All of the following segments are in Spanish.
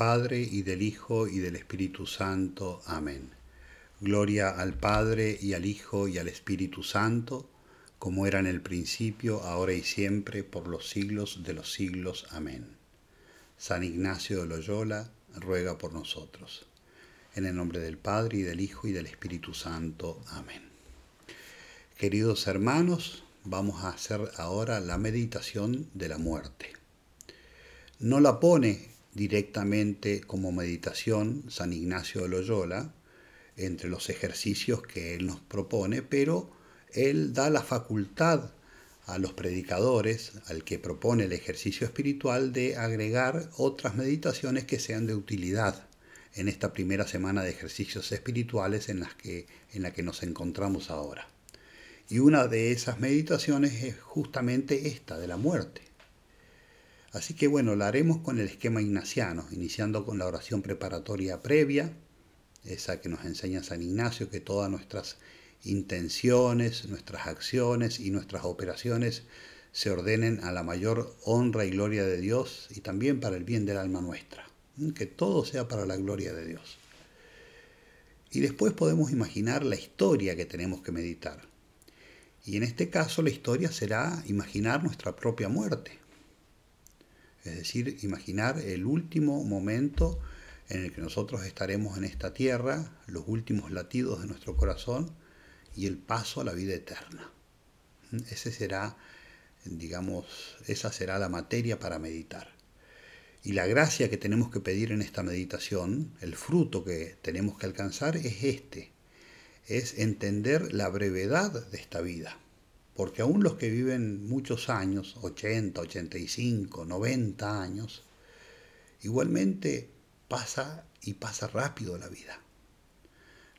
Padre y del Hijo y del Espíritu Santo. Amén. Gloria al Padre y al Hijo y al Espíritu Santo, como era en el principio, ahora y siempre, por los siglos de los siglos. Amén. San Ignacio de Loyola, ruega por nosotros. En el nombre del Padre y del Hijo y del Espíritu Santo. Amén. Queridos hermanos, vamos a hacer ahora la meditación de la muerte. No la pone directamente como meditación San Ignacio de Loyola entre los ejercicios que él nos propone, pero él da la facultad a los predicadores, al que propone el ejercicio espiritual, de agregar otras meditaciones que sean de utilidad en esta primera semana de ejercicios espirituales en, las que, en la que nos encontramos ahora. Y una de esas meditaciones es justamente esta, de la muerte. Así que bueno, la haremos con el esquema ignaciano, iniciando con la oración preparatoria previa, esa que nos enseña San Ignacio, que todas nuestras intenciones, nuestras acciones y nuestras operaciones se ordenen a la mayor honra y gloria de Dios y también para el bien del alma nuestra. Que todo sea para la gloria de Dios. Y después podemos imaginar la historia que tenemos que meditar. Y en este caso la historia será imaginar nuestra propia muerte. Es decir, imaginar el último momento en el que nosotros estaremos en esta tierra, los últimos latidos de nuestro corazón y el paso a la vida eterna. Ese será, digamos, esa será la materia para meditar. Y la gracia que tenemos que pedir en esta meditación, el fruto que tenemos que alcanzar es este, es entender la brevedad de esta vida. Porque aún los que viven muchos años, 80, 85, 90 años, igualmente pasa y pasa rápido la vida.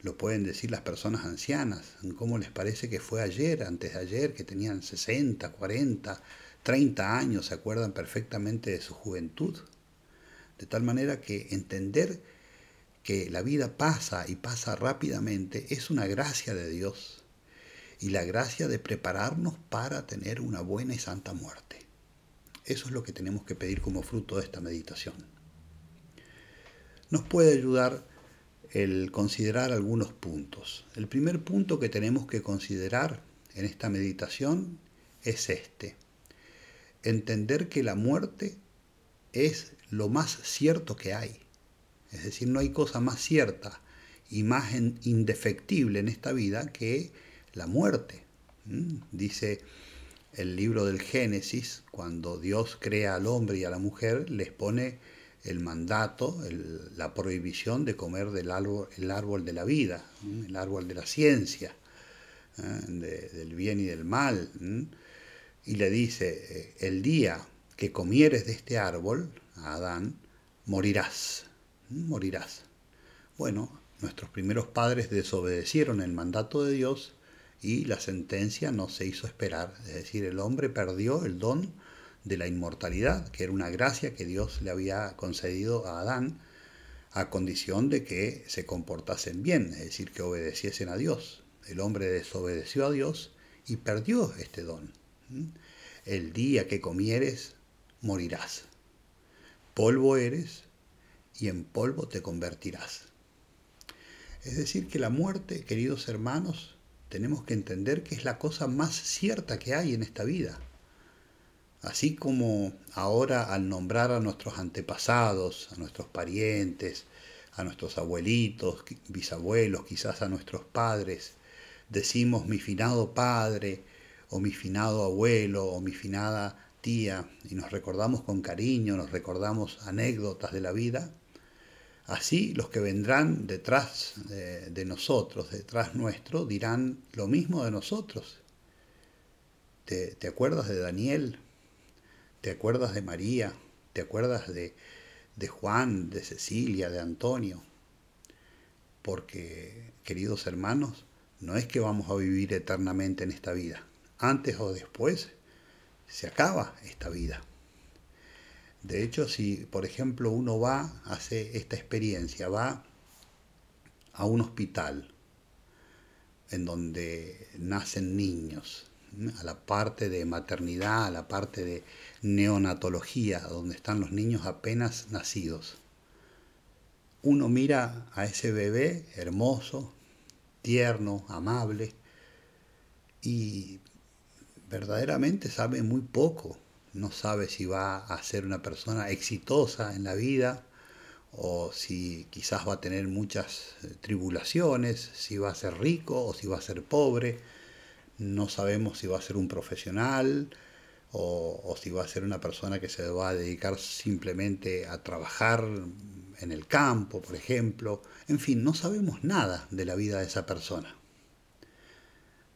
Lo pueden decir las personas ancianas, cómo les parece que fue ayer, antes de ayer, que tenían 60, 40, 30 años, se acuerdan perfectamente de su juventud. De tal manera que entender que la vida pasa y pasa rápidamente es una gracia de Dios y la gracia de prepararnos para tener una buena y santa muerte. Eso es lo que tenemos que pedir como fruto de esta meditación. Nos puede ayudar el considerar algunos puntos. El primer punto que tenemos que considerar en esta meditación es este. Entender que la muerte es lo más cierto que hay. Es decir, no hay cosa más cierta y más indefectible en esta vida que la muerte. ¿Mm? Dice el libro del Génesis, cuando Dios crea al hombre y a la mujer, les pone el mandato, la prohibición de comer del árbol, el árbol de la vida, el árbol de la ciencia, ¿eh? del bien y del mal. Y le dice, eh, el día que comieres de este árbol, a Adán, morirás morirás. Bueno, nuestros primeros padres desobedecieron el mandato de Dios y la sentencia no se hizo esperar. Es decir, el hombre perdió el don de la inmortalidad, que era una gracia que Dios le había concedido a Adán a condición de que se comportasen bien, es decir, que obedeciesen a Dios. El hombre desobedeció a Dios y perdió este don. El día que comieres, morirás. Polvo eres y en polvo te convertirás. Es decir, que la muerte, queridos hermanos, tenemos que entender que es la cosa más cierta que hay en esta vida. Así como ahora al nombrar a nuestros antepasados, a nuestros parientes, a nuestros abuelitos, bisabuelos, quizás a nuestros padres, decimos mi finado padre, o mi finado abuelo, o mi finada tía, y nos recordamos con cariño, nos recordamos anécdotas de la vida, Así los que vendrán detrás de, nosotros, detrás nuestro, dirán lo mismo de nosotros. ¿Te, acuerdas de Daniel? ¿Te acuerdas de María? ¿Te acuerdas de, de Juan, de Cecilia, de Antonio? Porque, queridos hermanos, no es que vamos a vivir eternamente en esta vida. Antes o después se acaba esta vida. De hecho, si por ejemplo uno va, hace esta experiencia, va a un hospital en donde nacen niños, a la parte de maternidad, a la parte de neonatología, donde están los niños apenas nacidos. uno mira a ese bebé hermoso, tierno, amable, y verdaderamente sabe muy poco. No sabe si va a ser una persona exitosa en la vida o si quizás va a tener muchas eh, tribulaciones, si va a ser rico o si va a ser pobre. No sabemos si va a ser un profesional o, o si va a ser una persona que se va a dedicar simplemente a trabajar en el campo, por ejemplo. En fin, no sabemos nada de la vida de esa persona.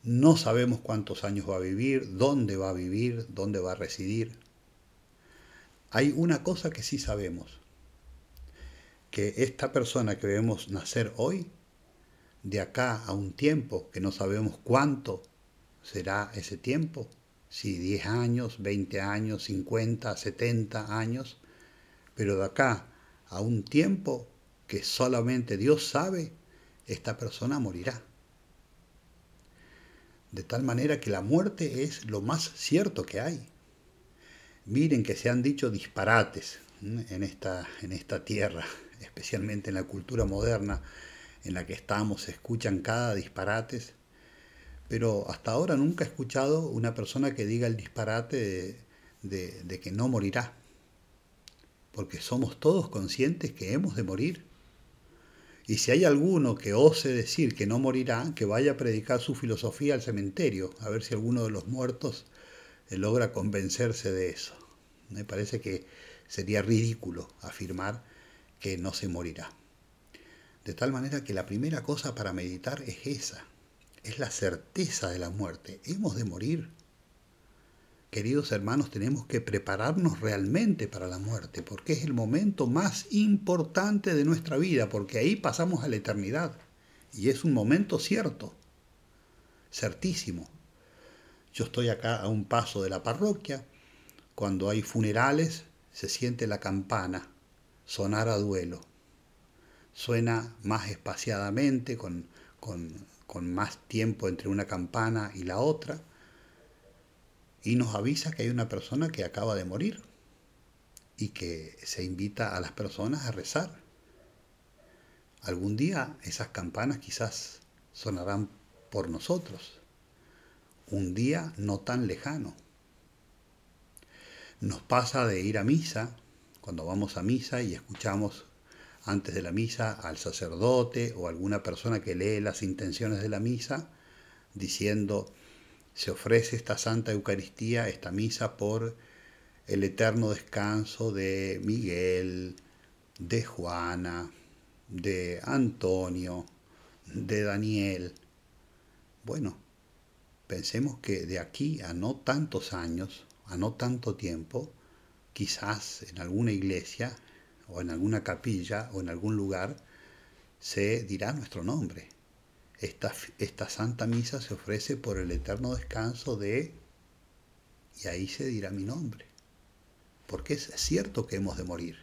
No sabemos cuántos años va a vivir, dónde va a vivir, dónde va a residir. Hay una cosa que sí sabemos, que esta persona que vemos nacer hoy, de acá a un tiempo, que no sabemos cuánto será ese tiempo, si 10 años, 20 años, 50, 70 años, pero de acá a un tiempo que solamente Dios sabe, esta persona morirá de tal manera que la muerte es lo más cierto que hay. Miren que se han dicho disparates en esta, en esta tierra, especialmente en la cultura moderna en la que estamos, se escuchan cada disparates, pero hasta ahora nunca he escuchado una persona que diga el disparate de, de que no morirá, porque somos todos conscientes que hemos de morir y si hay alguno que ose decir que no morirá, que vaya a predicar su filosofía al cementerio, a ver si alguno de los muertos eh, logra convencerse de eso. Me parece que sería ridículo afirmar que no se morirá. De tal manera que la primera cosa para meditar es esa, es la certeza de la muerte. Hemos de morir queridos hermanos, tenemos que prepararnos realmente para la muerte, porque es el momento más importante de nuestra vida, porque ahí pasamos a la eternidad. Y es un momento cierto, certísimo. Yo estoy acá a un paso de la parroquia, cuando hay funerales se siente la campana sonar a duelo. Suena más espaciadamente, con, con, con más tiempo entre una campana y la otra y nos avisa que hay una persona que acaba de morir y que se invita a las personas a rezar. Algún día esas campanas quizás sonarán por nosotros, un día no tan lejano. Nos pasa de ir a misa, cuando vamos a misa y escuchamos antes de la misa al sacerdote o alguna persona que lee las intenciones de la misa, diciendo, se ofrece esta Santa Eucaristía, esta misa, por el eterno descanso de Miguel, de Juana, de Antonio, de Daniel. Bueno, pensemos que de aquí a no tantos años, a no tanto tiempo, quizás en alguna iglesia o en alguna capilla o en algún lugar se dirá nuestro nombre esta, esta Santa Misa se ofrece por el eterno descanso de, y ahí se dirá mi nombre, porque es cierto que hemos de morir,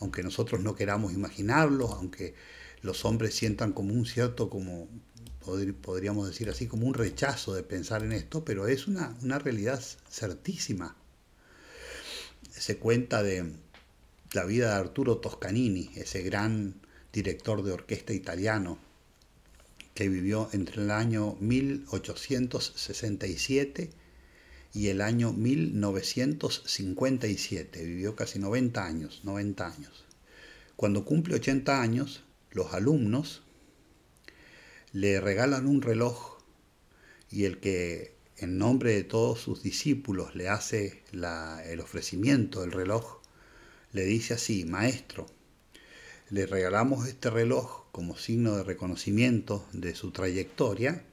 aunque nosotros no queramos imaginarlo, aunque los hombres sientan como un cierto, como podríamos decir así, como un rechazo de pensar en esto, pero es una, una realidad certísima. Se cuenta de la vida de Arturo Toscanini, ese gran director de orquesta italiano, que vivió entre el año 1867 y el año 1957. Vivió casi 90 años, 90 años. Cuando cumple 80 años, los alumnos le regalan un reloj y el que en nombre de todos sus discípulos le hace el ofrecimiento del reloj, le dice así, maestro, le regalamos este reloj como signo de reconocimiento de su trayectoria,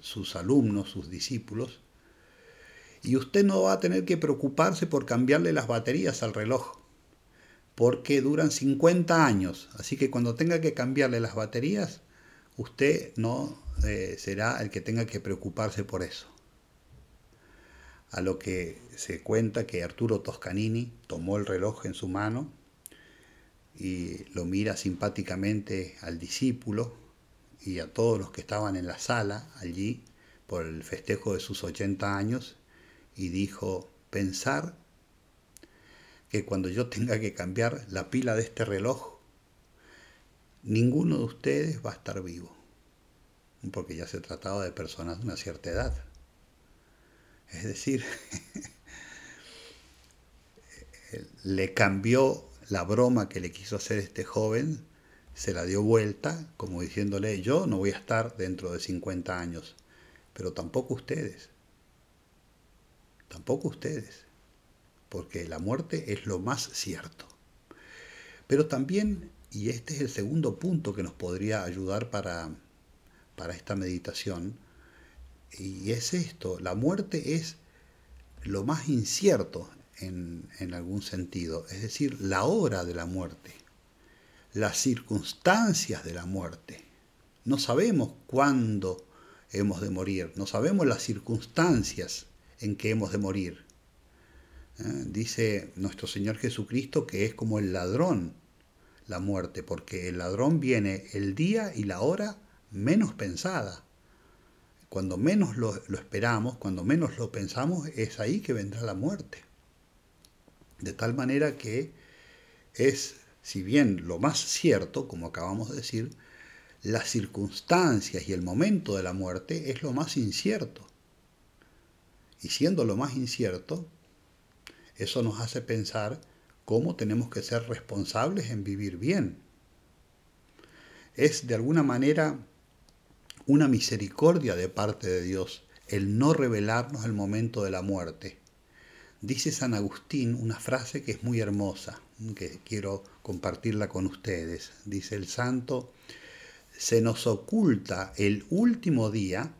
sus alumnos, sus discípulos, y usted no va a tener que preocuparse por cambiarle las baterías al reloj, porque duran 50 años, así que cuando tenga que cambiarle las baterías, usted no eh, será el que tenga que preocuparse por eso. A lo que se cuenta que Arturo Toscanini tomó el reloj en su mano y lo mira simpáticamente al discípulo y a todos los que estaban en la sala allí por el festejo de sus 80 años y dijo, pensar que cuando yo tenga que cambiar la pila de este reloj, ninguno de ustedes va a estar vivo, porque ya se trataba de personas de una cierta edad. Es decir, le cambió la broma que le quiso hacer este joven, se la dio vuelta, como diciéndole, yo no voy a estar dentro de 50 años, pero tampoco ustedes, tampoco ustedes, porque la muerte es lo más cierto. Pero también, y este es el segundo punto que nos podría ayudar para, para esta meditación, y es esto, la muerte es lo más incierto en, algún sentido, es decir, la hora de la muerte, las circunstancias de la muerte. No sabemos cuándo hemos de morir, no sabemos las circunstancias en que hemos de morir. ¿Eh? Dice nuestro Señor Jesucristo que es como el ladrón la muerte, porque el ladrón viene el día y la hora menos pensada. Cuando menos lo, esperamos, cuando menos lo pensamos, es ahí que vendrá la muerte. De tal manera que es, si bien lo más cierto, como acabamos de decir, las circunstancias y el momento de la muerte es lo más incierto. Y siendo lo más incierto, eso nos hace pensar cómo tenemos que ser responsables en vivir bien. Es de alguna manera una misericordia de parte de Dios el no revelarnos el momento de la muerte. Dice San Agustín una frase que es muy hermosa, que quiero compartirla con ustedes. Dice el santo, se nos oculta el último día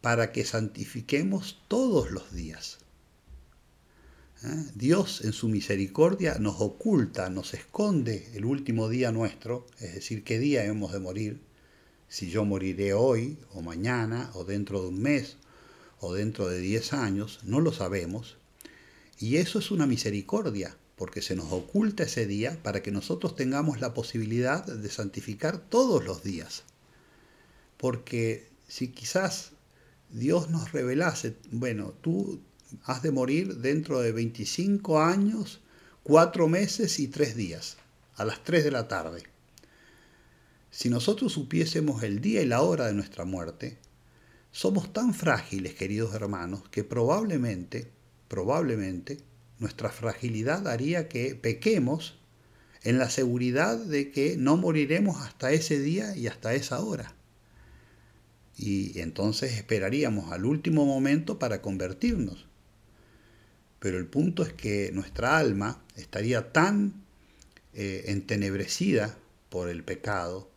para que santifiquemos todos los días. ¿Eh? Dios en su misericordia nos oculta, nos esconde el último día nuestro, es decir, qué día hemos de morir, si yo moriré hoy o mañana o dentro de un mes o dentro de diez años, no lo sabemos. Y eso es una misericordia, porque se nos oculta ese día para que nosotros tengamos la posibilidad de santificar todos los días. Porque si quizás Dios nos revelase, bueno, tú has de morir dentro de 25 años, 4 meses y 3 días, a las 3 de la tarde. Si nosotros supiésemos el día y la hora de nuestra muerte, somos tan frágiles, queridos hermanos, que probablemente, probablemente, nuestra fragilidad haría que pequemos en la seguridad de que no moriremos hasta ese día y hasta esa hora. Y entonces esperaríamos al último momento para convertirnos. Pero el punto es que nuestra alma estaría tan eh, entenebrecida por el pecado,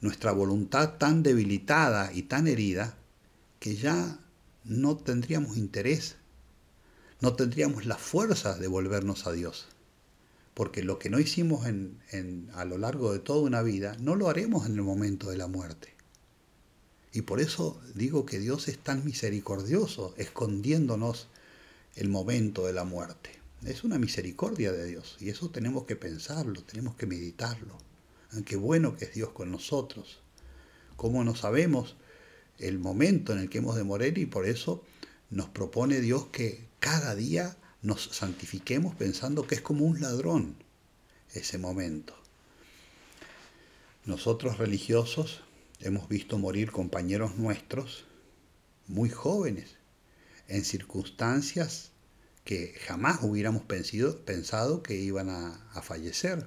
nuestra voluntad tan debilitada y tan herida, que ya no tendríamos interés no tendríamos las fuerzas de volvernos a Dios. Porque lo que no hicimos en, a lo largo de toda una vida, no lo haremos en el momento de la muerte. Y por eso digo que Dios es tan misericordioso, escondiéndonos el momento de la muerte. Es una misericordia de Dios y eso tenemos que pensarlo, tenemos que meditarlo. Qué bueno que es Dios con nosotros. Cómo no sabemos el momento en el que hemos de morir y por eso nos propone Dios que cada día nos santifiquemos pensando que es como un ladrón ese momento. Nosotros religiosos hemos visto morir compañeros nuestros muy jóvenes, en circunstancias que jamás hubiéramos pensado, que iban a, fallecer.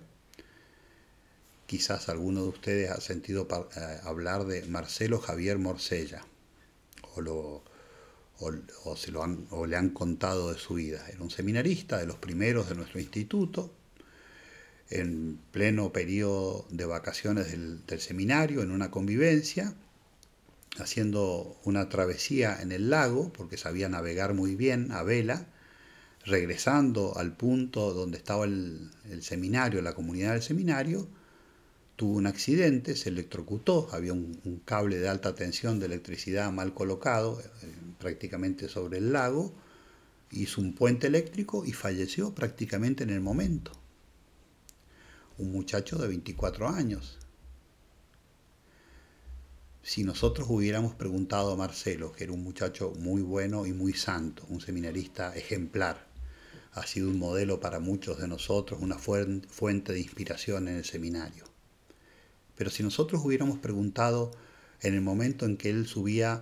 Quizás alguno de ustedes ha sentido eh, hablar de Marcelo Javier Morcella, o lo, o, se lo han, o le han contado de su vida. Era un seminarista de los primeros de nuestro instituto, en pleno periodo de vacaciones del, seminario, en una convivencia, haciendo una travesía en el lago, porque sabía navegar muy bien a vela, regresando al punto donde estaba el, seminario, la comunidad del seminario, tuvo un accidente, se electrocutó, había un, un, cable de alta tensión de electricidad mal colocado, eh, prácticamente sobre el lago, hizo un puente eléctrico y falleció prácticamente en el momento. Un muchacho de 24 años. Si nosotros hubiéramos preguntado a Marcelo, que era un muchacho muy bueno y muy santo, un seminarista ejemplar, ha sido un modelo para muchos de nosotros, una fuente de inspiración en el seminario. Pero si nosotros hubiéramos preguntado en el momento en que él subía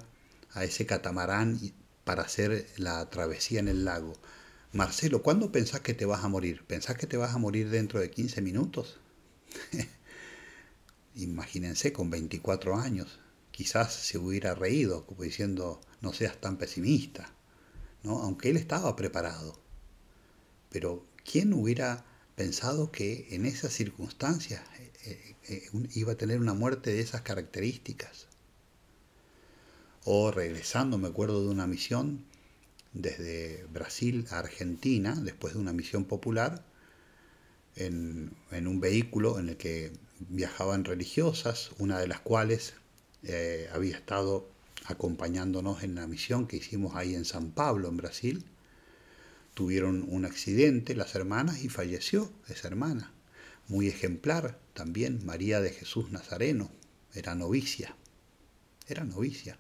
a ese catamarán para hacer la travesía en el lago, Marcelo, ¿cuándo pensás que te vas a morir? ¿Pensás que te vas a morir dentro de 15 minutos? Imagínense con 24 años, quizás se hubiera reído, como diciendo, no seas tan pesimista, ¿no? aunque él estaba preparado. Pero ¿quién hubiera pensado que en esas circunstancias eh, eh, iba a tener una muerte de esas características? O regresando, me acuerdo de una misión desde Brasil a Argentina, después de una misión popular, en, un vehículo en el que viajaban religiosas, una de las cuales eh, había estado acompañándonos en la misión que hicimos ahí en San Pablo, en Brasil. Tuvieron un accidente las hermanas y falleció esa hermana. Muy ejemplar también, María de Jesús Nazareno, era novicia. Era novicia.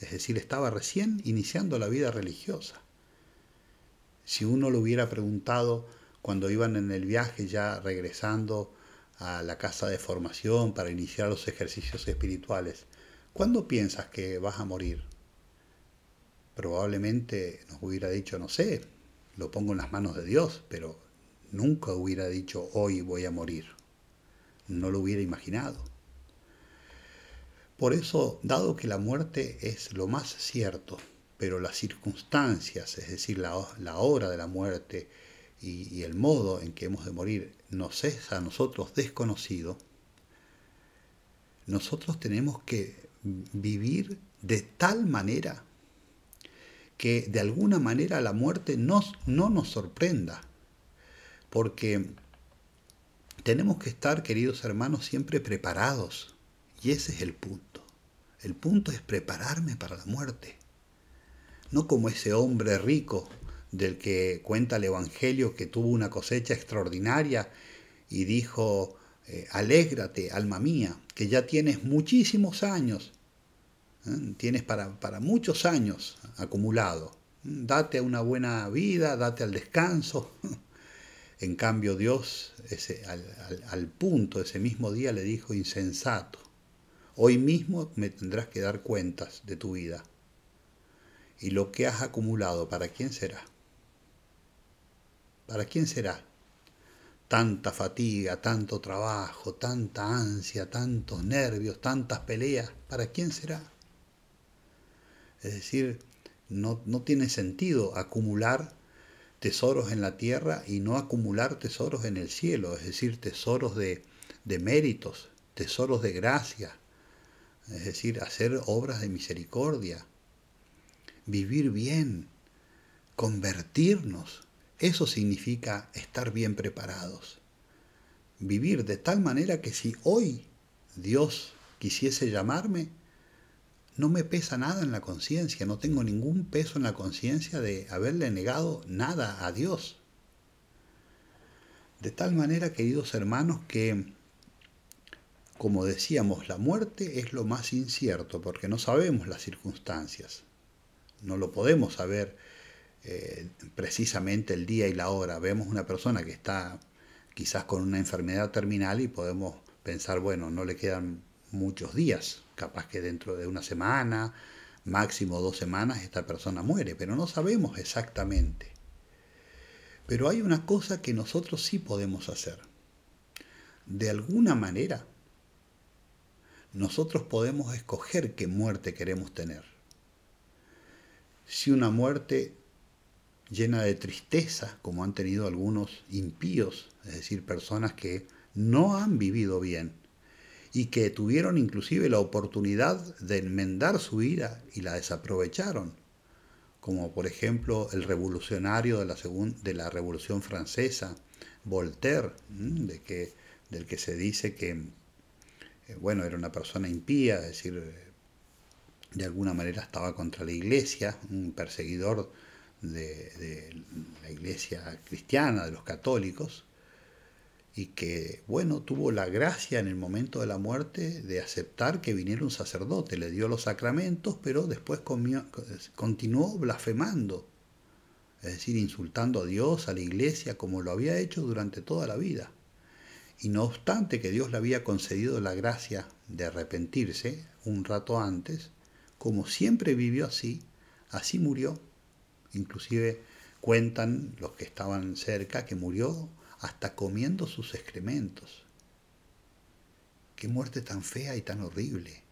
Es decir, estaba recién iniciando la vida religiosa. Si uno lo hubiera preguntado cuando iban en el viaje ya regresando a la casa de formación para iniciar los ejercicios espirituales, ¿cuándo piensas que vas a morir? Probablemente nos hubiera dicho, no sé, lo pongo en las manos de Dios, pero nunca hubiera dicho, hoy voy a morir. No lo hubiera imaginado. Por eso, dado que la muerte es lo más cierto, pero las circunstancias, es decir, la, hora de la muerte, y, el modo en que hemos de morir nos es a nosotros desconocido, nosotros tenemos que vivir de tal manera que de alguna manera la muerte nos, no nos sorprenda, porque tenemos que estar, queridos hermanos, siempre preparados, y ese es el punto. El punto es prepararme para la muerte, no como ese hombre rico del que cuenta el Evangelio que tuvo una cosecha extraordinaria y dijo, eh, alégrate, alma mía, que ya tienes muchísimos años, ¿eh? tienes para, para, muchos años acumulado. Date a una buena vida, date al descanso. En cambio Dios ese, al, al punto ese mismo día le dijo, insensato, hoy mismo me tendrás que dar cuentas de tu vida. Y lo que has acumulado, ¿para quién será? ¿Para quién será? Tanta fatiga, tanto trabajo, tanta ansia, tantos nervios, tantas peleas, ¿para quién será? Es decir, no, no tiene sentido acumular tesoros en la tierra y no acumular tesoros en el cielo, es decir, tesoros de, de méritos, tesoros de gracia, es decir, hacer obras de misericordia, vivir bien, convertirnos, eso significa estar bien preparados. Vivir de tal manera que si hoy Dios quisiese llamarme, no me pesa nada en la conciencia, no tengo ningún peso en la conciencia de haberle negado nada a Dios. De tal manera, queridos hermanos, que, como decíamos, la muerte es lo más incierto porque no sabemos las circunstancias. No lo podemos saber eh, precisamente el día y la hora. Vemos una persona que está quizás con una enfermedad terminal y podemos pensar, bueno, no le quedan muchos días, capaz que dentro de una semana, máximo dos semanas, esta persona muere, pero no sabemos exactamente. Pero hay una cosa que nosotros sí podemos hacer. De alguna manera, nosotros podemos escoger qué muerte queremos tener. Si una muerte llena de tristeza, como han tenido algunos impíos, es decir, personas que no han vivido bien y que tuvieron inclusive la oportunidad de enmendar su vida y la desaprovecharon, como por ejemplo el revolucionario de la, de la Revolución Francesa, Voltaire, de que, del que se dice que bueno, era una persona impía, es decir, de alguna manera estaba contra la iglesia, un perseguidor de, la iglesia cristiana, de los católicos, y que, bueno, tuvo la gracia en el momento de la muerte de aceptar que viniera un sacerdote, le dio los sacramentos, pero después continuó blasfemando es decir, insultando a Dios, a la iglesia, como lo había hecho durante toda la vida. Y no obstante que Dios le había concedido la gracia de arrepentirse un rato antes, como siempre vivió así, así murió. Inclusive cuentan los que estaban cerca que murió hasta comiendo sus excrementos. Qué muerte tan fea y tan horrible.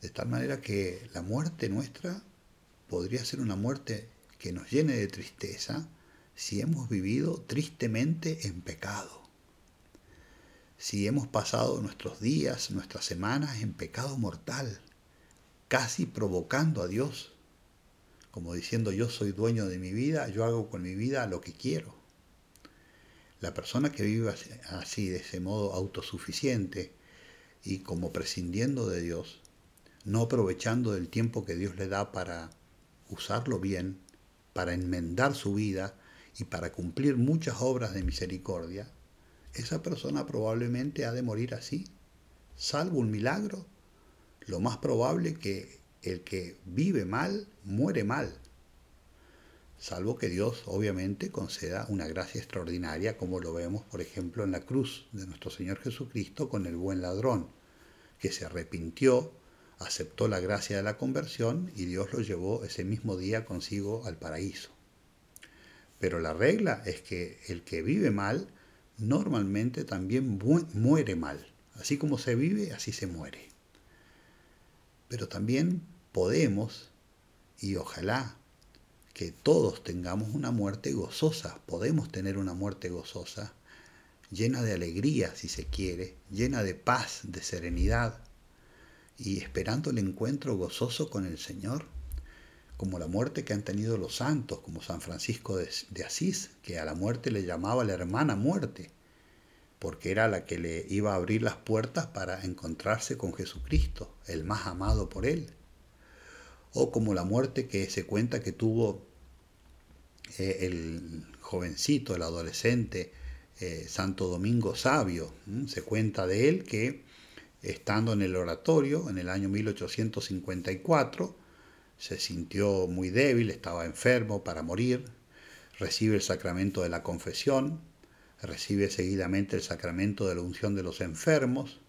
De tal manera que la muerte nuestra podría ser una muerte que nos llene de tristeza si hemos vivido tristemente en pecado. Si hemos pasado nuestros días, nuestras semanas en pecado mortal, casi provocando a Dios, como diciendo yo soy dueño de mi vida, yo hago con mi vida lo que quiero. La persona que vive así, de ese modo autosuficiente y como prescindiendo de Dios, no aprovechando del tiempo que Dios le da para usarlo bien, para enmendar su vida y para cumplir muchas obras de misericordia, esa persona probablemente ha de morir así. Salvo un milagro, lo más probable que el que vive mal muere mal. Salvo que Dios obviamente conceda una gracia extraordinaria como lo vemos por ejemplo en la cruz de nuestro Señor Jesucristo con el buen ladrón, que se arrepintió, aceptó la gracia de la conversión y Dios lo llevó ese mismo día consigo al paraíso. Pero la regla es que el que vive mal normalmente también muere mal. Así como se vive, así se muere. Pero también podemos, y ojalá que todos tengamos una muerte gozosa, podemos tener una muerte gozosa, llena de alegría, si se quiere, llena de paz, de serenidad, y esperando el encuentro gozoso con el Señor, como la muerte que han tenido los santos, como San Francisco de, Asís, que a la muerte le llamaba la hermana muerte, porque era la que le iba a abrir las puertas para encontrarse con Jesucristo, el más amado por él. O como la muerte que se cuenta que tuvo eh, el jovencito, el adolescente, eh, Santo Domingo Sabio. Se cuenta de él que estando en el oratorio en el año 1854, se sintió muy débil, estaba enfermo para morir, recibe el sacramento de la confesión, recibe seguidamente el sacramento de la unción de los enfermos,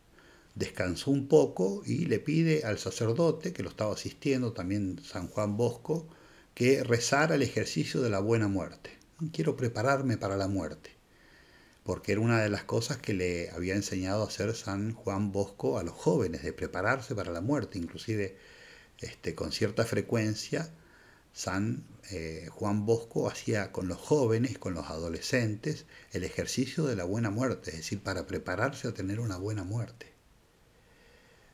descansó un poco y le pide al sacerdote, que lo estaba asistiendo, también San Juan Bosco, que rezara el ejercicio de la buena muerte. Quiero prepararme para la muerte porque era una de las cosas que le había enseñado a hacer San Juan Bosco a los jóvenes, de prepararse para la muerte, inclusive este, con cierta frecuencia. San eh, Juan Bosco hacía con los jóvenes, con los adolescentes, el ejercicio de la buena muerte, es decir, para prepararse a tener una buena muerte.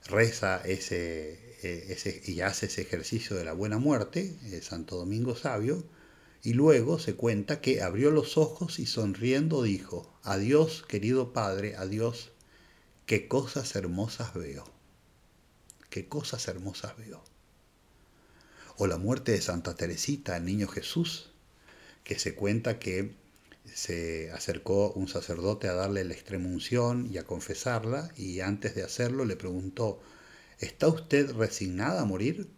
Reza ese, eh, y hace ese ejercicio de la buena muerte, eh, Santo Domingo Sabio, y luego se cuenta que abrió los ojos y sonriendo dijo, Adiós, querido Padre, adiós, qué cosas hermosas veo, qué cosas hermosas veo. O la muerte de Santa Teresita, el niño Jesús, que se cuenta que se acercó un sacerdote a darle la extremunción y a confesarla, y antes de hacerlo le preguntó, ¿está usted resignada a morir?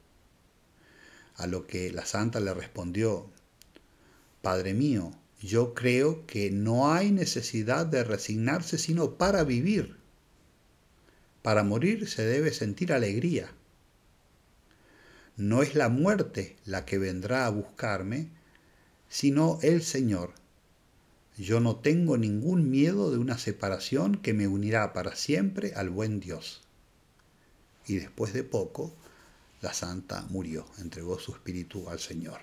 A lo que la santa le respondió, Padre mío, yo creo que no hay necesidad de resignarse sino para vivir. Para morir se debe sentir alegría. No es la muerte la que vendrá a buscarme, sino el Señor. Yo no tengo ningún miedo de una separación que me unirá para siempre al buen Dios. Y después de poco, la santa murió, entregó su espíritu al Señor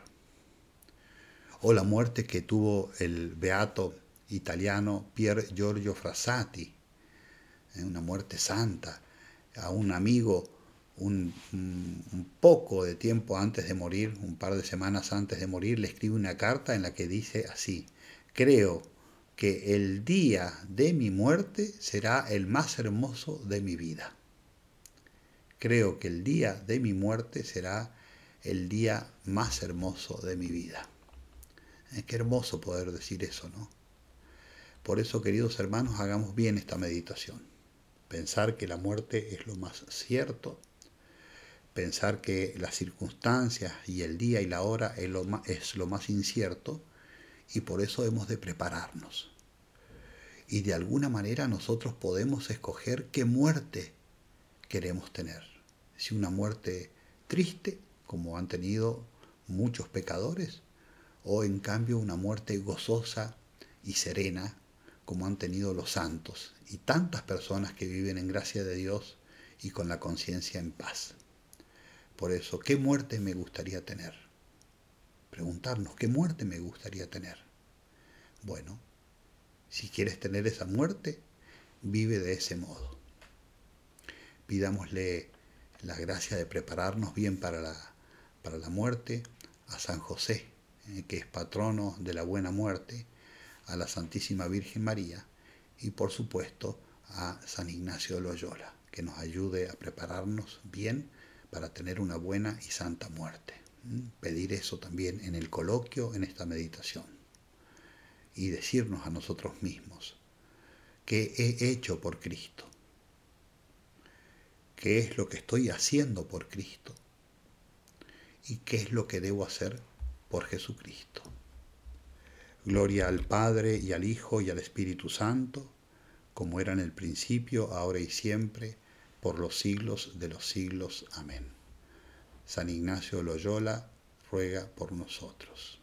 o la muerte que tuvo el beato italiano Pier Giorgio Frassati, eh, una muerte santa, a un amigo un, poco de tiempo antes de morir, un par de semanas antes de morir, le escribe una carta en la que dice así, creo que el día de mi muerte será el más hermoso de mi vida. Creo que el día de mi muerte será el día más hermoso de mi vida. Es qué hermoso poder decir eso, ¿no? Por eso, queridos hermanos, hagamos bien esta meditación. Pensar que la muerte es lo más cierto, pensar que las circunstancias y el día y la hora es lo más, es lo más incierto y por eso hemos de prepararnos. Y de alguna manera nosotros podemos escoger qué muerte queremos tener. Si una muerte triste, como han tenido muchos pecadores, o en cambio una muerte gozosa y serena, como han tenido los santos y tantas personas que viven en gracia de Dios y con la conciencia en paz. Por eso, ¿qué muerte me gustaría tener? Preguntarnos, ¿qué muerte me gustaría tener? Bueno, si quieres tener esa muerte, vive de ese modo. Pidámosle la gracia de prepararnos bien para la, para la muerte a San José, eh, que es patrono de la buena muerte, a la Santísima Virgen María y por supuesto a San Ignacio de Loyola, que nos ayude a prepararnos bien para tener una buena y santa muerte. Pedir eso también en el coloquio, en esta meditación. Y decirnos a nosotros mismos, ¿qué he hecho por Cristo? ¿Qué es lo que estoy haciendo por Cristo? ¿Y qué es lo que debo hacer por Jesucristo? Gloria al Padre y al Hijo y al Espíritu Santo, como era en el principio, ahora y siempre, por los siglos de los siglos. Amén. San Ignacio Loyola ruega por nosotros.